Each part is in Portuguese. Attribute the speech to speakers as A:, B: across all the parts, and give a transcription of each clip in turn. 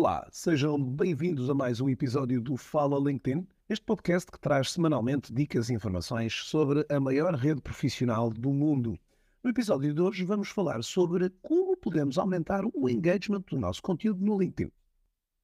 A: Olá, sejam bem-vindos a mais um episódio do Fala LinkedIn, este podcast que traz semanalmente dicas e informações sobre a maior rede profissional do mundo. No episódio de hoje vamos falar sobre como podemos aumentar o engagement do nosso conteúdo no LinkedIn.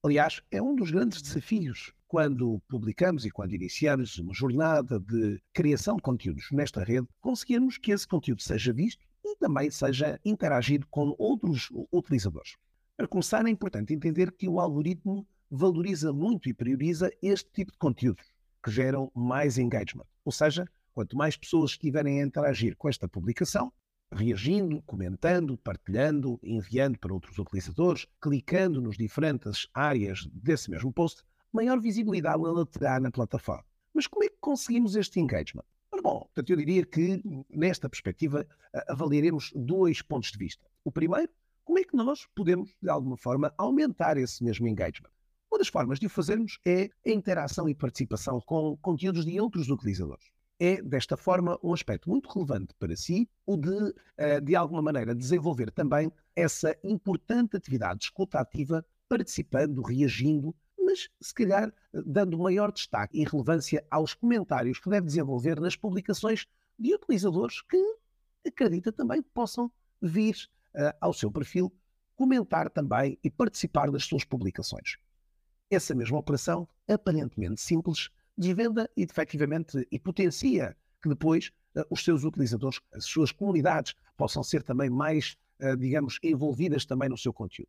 A: Aliás, é um dos grandes desafios quando publicamos e quando iniciamos uma jornada de criação de conteúdos nesta rede, conseguirmos que esse conteúdo seja visto e também seja interagido com outros utilizadores. Para começar, é importante entender que o algoritmo valoriza muito e prioriza este tipo de conteúdos, que geram mais engagement. Ou seja, quanto mais pessoas estiverem a interagir com esta publicação, reagindo, comentando, partilhando, enviando para outros utilizadores, clicando nos diferentes áreas desse mesmo post, maior visibilidade ela terá na plataforma. Mas como é que conseguimos este engagement? Bom, portanto, eu diria que nesta perspectiva avaliaremos dois pontos de vista. O primeiro como é que nós podemos, de alguma forma, aumentar esse mesmo engagement? Uma das formas de o fazermos é a interação e participação com conteúdos de outros utilizadores. É, desta forma, um aspecto muito relevante para si o de, eh, de alguma maneira, desenvolver também essa importante atividade de escuta ativa, participando, reagindo, mas se calhar dando maior destaque e relevância aos comentários que deve desenvolver nas publicações de utilizadores que acredita também possam vir ao seu perfil, comentar também e participar das suas publicações. Essa mesma operação, aparentemente simples, desvenda e efetivamente e potencia que depois uh, os seus utilizadores, as suas comunidades, possam ser também mais, uh, digamos, envolvidas também no seu conteúdo.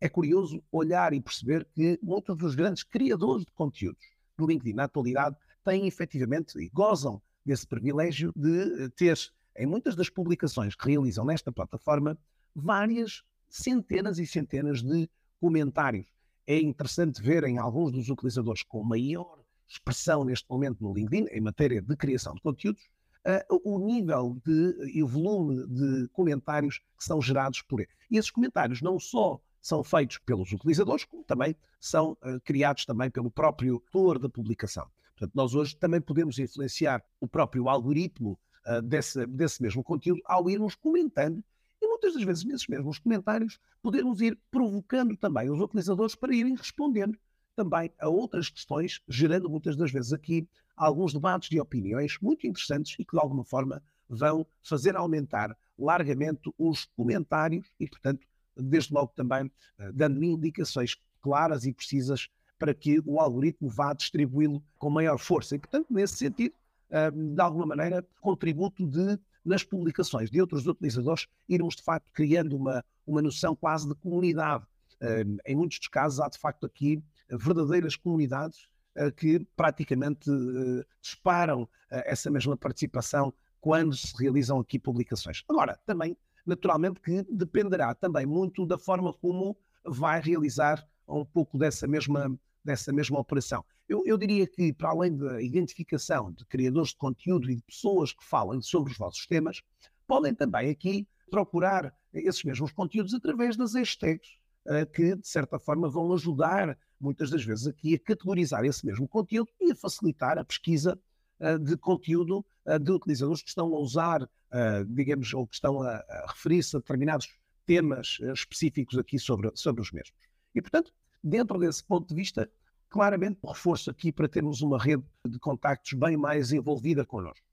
A: É curioso olhar e perceber que muitos dos grandes criadores de conteúdos do LinkedIn na atualidade têm efetivamente e gozam desse privilégio de ter, em muitas das publicações que realizam nesta plataforma, várias centenas e centenas de comentários. É interessante ver em alguns dos utilizadores com maior expressão neste momento no LinkedIn, em matéria de criação de conteúdos, uh, o nível de, e o volume de comentários que são gerados por ele. E esses comentários não só são feitos pelos utilizadores, como também são uh, criados também pelo próprio autor da publicação. Portanto, nós hoje também podemos influenciar o próprio algoritmo uh, desse, desse mesmo conteúdo ao irmos comentando muitas das vezes, nesses mesmos comentários, podemos ir provocando também os utilizadores para irem respondendo também a outras questões, gerando muitas das vezes aqui alguns debates de opiniões muito interessantes e que de alguma forma vão fazer aumentar largamente os comentários e, portanto, desde logo também uh, dando indicações claras e precisas para que o algoritmo vá distribuí-lo com maior força. E, portanto, nesse sentido, uh, de alguma maneira, contributo de nas publicações de outros utilizadores, irmos de facto criando uma, uma noção quase de comunidade. Em muitos dos casos, há de facto aqui verdadeiras comunidades uh, que praticamente uh, disparam essa mesma participação quando se realizam aqui publicações. Agora, também, naturalmente, que dependerá também muito da forma como vai realizar um pouco dessa mesma dessa mesma operação. Eu, eu, diria que, para além da identificação de criadores de conteúdo e de pessoas que falam sobre os vossos temas, podem também aqui procurar esses mesmos conteúdos através das hashtags, uh, que, de certa forma, vão ajudar, muitas das vezes, aqui a categorizar esse mesmo conteúdo e a facilitar a pesquisa uh, de conteúdo uh, de utilizadores que estão a usar, digamos, ou que estão a referir-se a determinados temas específicos aqui sobre, sobre os mesmos. E, portanto, Dentro desse ponto de vista, claramente reforço aqui para termos uma rede de contactos bem mais envolvida connosco.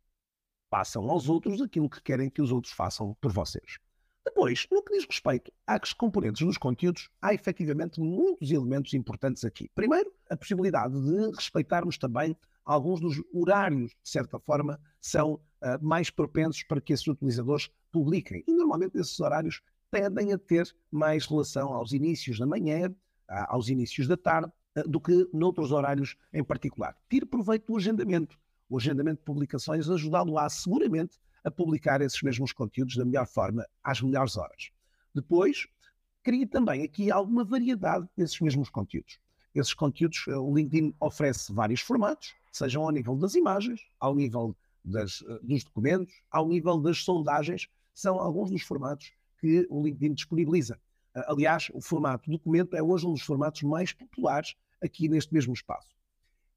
A: Passam aos outros aquilo que querem que os outros façam por vocês. Depois, no que diz respeito às componentes dos conteúdos, há efetivamente muitos elementos importantes aqui. Primeiro, a possibilidade de respeitarmos também alguns dos horários, de certa forma, são uh, mais propensos para que esses utilizadores publiquem. E normalmente esses horários tendem a ter mais relação aos inícios da manhã, aos inícios da tarde, eh, do que noutros horários em particular. Tire proveito do agendamento. O agendamento de publicações ajudá-lo-á seguramente a publicar esses mesmos conteúdos da melhor forma, às melhores horas. Depois, crie também aqui alguma variedade desses mesmos conteúdos. Esses conteúdos, eh, o LinkedIn oferece vários formatos, sejam ao nível das imagens, ao nível das, dos documentos, ao nível das sondagens, são alguns dos formatos que o LinkedIn disponibiliza. Aliás, o formato documento é hoje um dos formatos mais populares aqui neste mesmo espaço.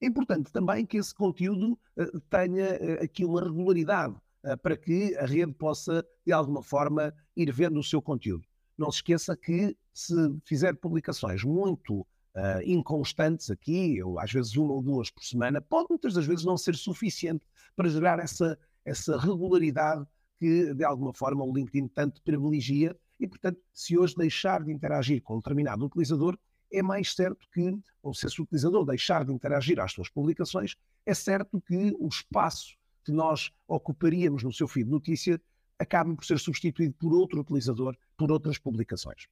A: É importante também que esse conteúdo uh, tenha uh, aqui uma regularidade para que a rede possa, de alguma forma, ir vendo o seu conteúdo. Não se esqueça que se fizer publicações muito uh, inconstantes aqui, ou às vezes uma ou duas por semana, pode muitas das vezes não ser suficiente para gerar essa, essa regularidade que, de alguma forma, o LinkedIn tanto privilegia. E, portanto, se hoje deixar de interagir com um determinado utilizador, é mais certo que, ou se esse utilizador deixar de interagir às suas publicações, é certo que o espaço que nós ocuparíamos no seu feed de notícia acabe por ser substituído por outro utilizador, por outras publicações.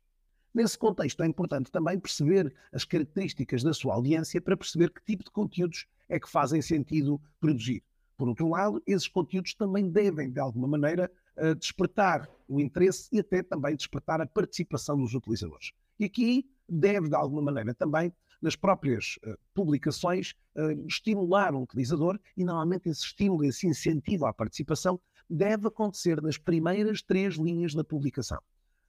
A: Nesse contexto, é importante também perceber as características da sua audiência para perceber que tipo de conteúdos é que fazem sentido produzir. Por outro lado, esses conteúdos também devem, de alguma maneira, eh, despertar o interesse e até também despertar a participação dos utilizadores. E aqui deve, de alguma maneira, também, nas próprias uh, publicações, uh, estimular o utilizador e, normalmente, esse estímulo, esse incentivo à participação deve acontecer nas primeiras três linhas da publicação.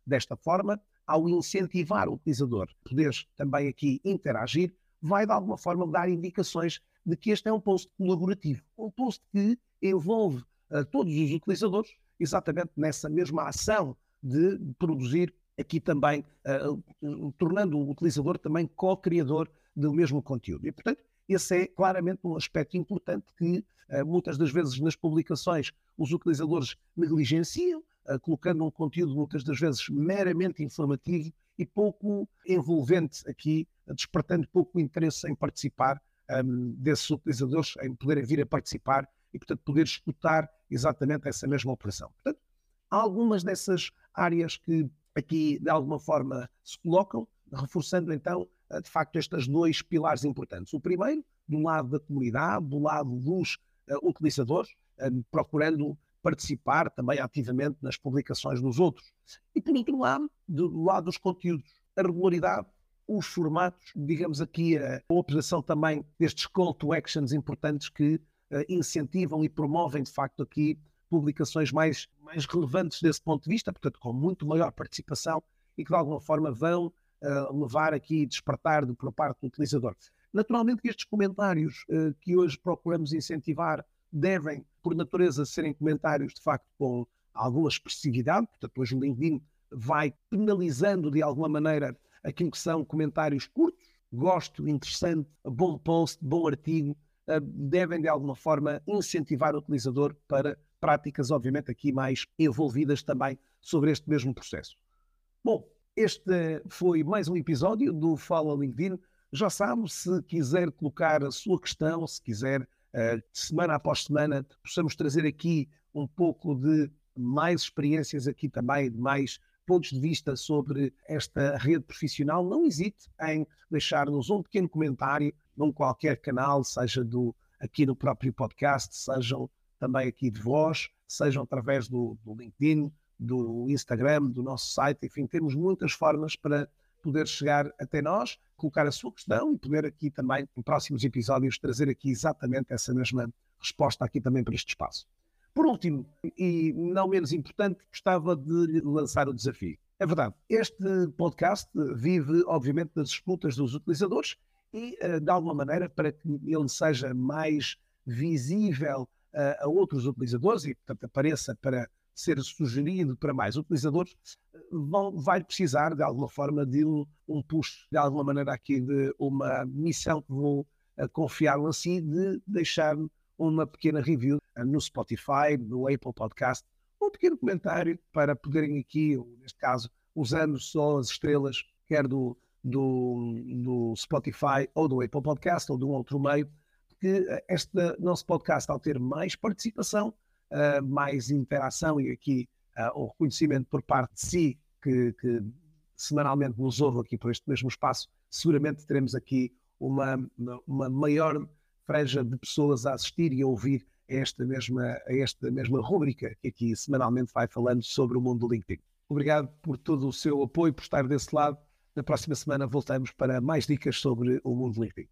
A: Desta forma, ao incentivar o utilizador a poder também aqui interagir, vai de alguma forma dar indicações de que este é um post colaborativo, um post que envolve uh, todos os utilizadores exatamente nessa mesma ação de produzir aqui também uh, tornando o utilizador também co-criador do mesmo conteúdo. E, portanto, esse é claramente um aspecto importante que uh, muitas das vezes nas publicações os utilizadores negligenciam, uh, colocando um conteúdo muitas das vezes meramente informativo e pouco envolvente aqui, despertando pouco interesse em participar um, desses utilizadores, em poderem vir a participar e, portanto, poder escutar exatamente essa mesma operação. Portanto, algumas dessas áreas que aqui de alguma forma se colocam, reforçando então eh, de facto estes dois pilares importantes. O primeiro, do lado da comunidade, do lado dos uh, utilizadores, uh, procurando participar também ativamente nas publicações dos outros. E por outro lado, do lado dos conteúdos, a regularidade, os formatos, digamos aqui a, a operação também destes call to actions importantes que uh, incentivam e promovem de facto aqui publicações mais, mais relevantes desse ponto de vista, portanto, com muito maior participação e que de alguma forma vão uh, levar aqui despertar de, por parte do utilizador. Naturalmente que estes comentários uh, que hoje procuramos incentivar devem, por natureza, serem comentários de facto com alguma expressividade, portanto, hoje o LinkedIn vai penalizando de alguma maneira aquilo que são comentários curtos, gosto, interessante, bom post, bom artigo, uh, devem de alguma forma incentivar o utilizador para práticas, obviamente, aqui mais envolvidas também sobre este mesmo processo. Bom, este foi mais um episódio do Fala LinkedIn. Já sabe, se quiser colocar a sua questão, se quiser, uh, semana após semana, possamos trazer aqui um pouco de mais experiências aqui também, de mais pontos de vista sobre esta rede profissional, não hesite em deixar-nos um pequeno comentário num qualquer canal, seja do aqui no próprio podcast, sejam também aqui de voz, sejam através do, do LinkedIn, do Instagram, do nosso site, enfim, temos muitas formas para poder chegar até nós, colocar a sua questão e poder aqui também, em próximos episódios, trazer aqui exatamente essa mesma resposta aqui também para este espaço. Por último, e não menos importante, gostava de lançar o desafio. É verdade, este podcast vive, obviamente, das disputas dos utilizadores e, eh, de alguma maneira, para que ele seja mais visível a outros utilizadores e, portanto, apareça para ser sugerido para mais utilizadores, vão, vai precisar, de alguma forma, de um, um push, de alguma maneira aqui, de uma missão que vou uh, confiar a si, de deixar uma pequena review uh, no Spotify, no Apple Podcast, um pequeno comentário para poderem aqui, neste caso, usando só as estrelas, quer do, do, do Spotify ou do Apple Podcast ou de um outro meio, que eh, este nosso podcast, ao ter mais participação, uh, mais interação e aqui uh, o reconhecimento por parte de si, que, que, semanalmente nos ouve aqui por este mesmo espaço, seguramente teremos aqui uma, uma maior franja de pessoas a assistir e a ouvir a esta mesma, esta mesma rúbrica que aqui semanalmente vai falando sobre o mundo do LinkedIn. Obrigado por todo o seu apoio, por estar desse lado. Na próxima semana voltamos para mais dicas sobre o mundo do LinkedIn.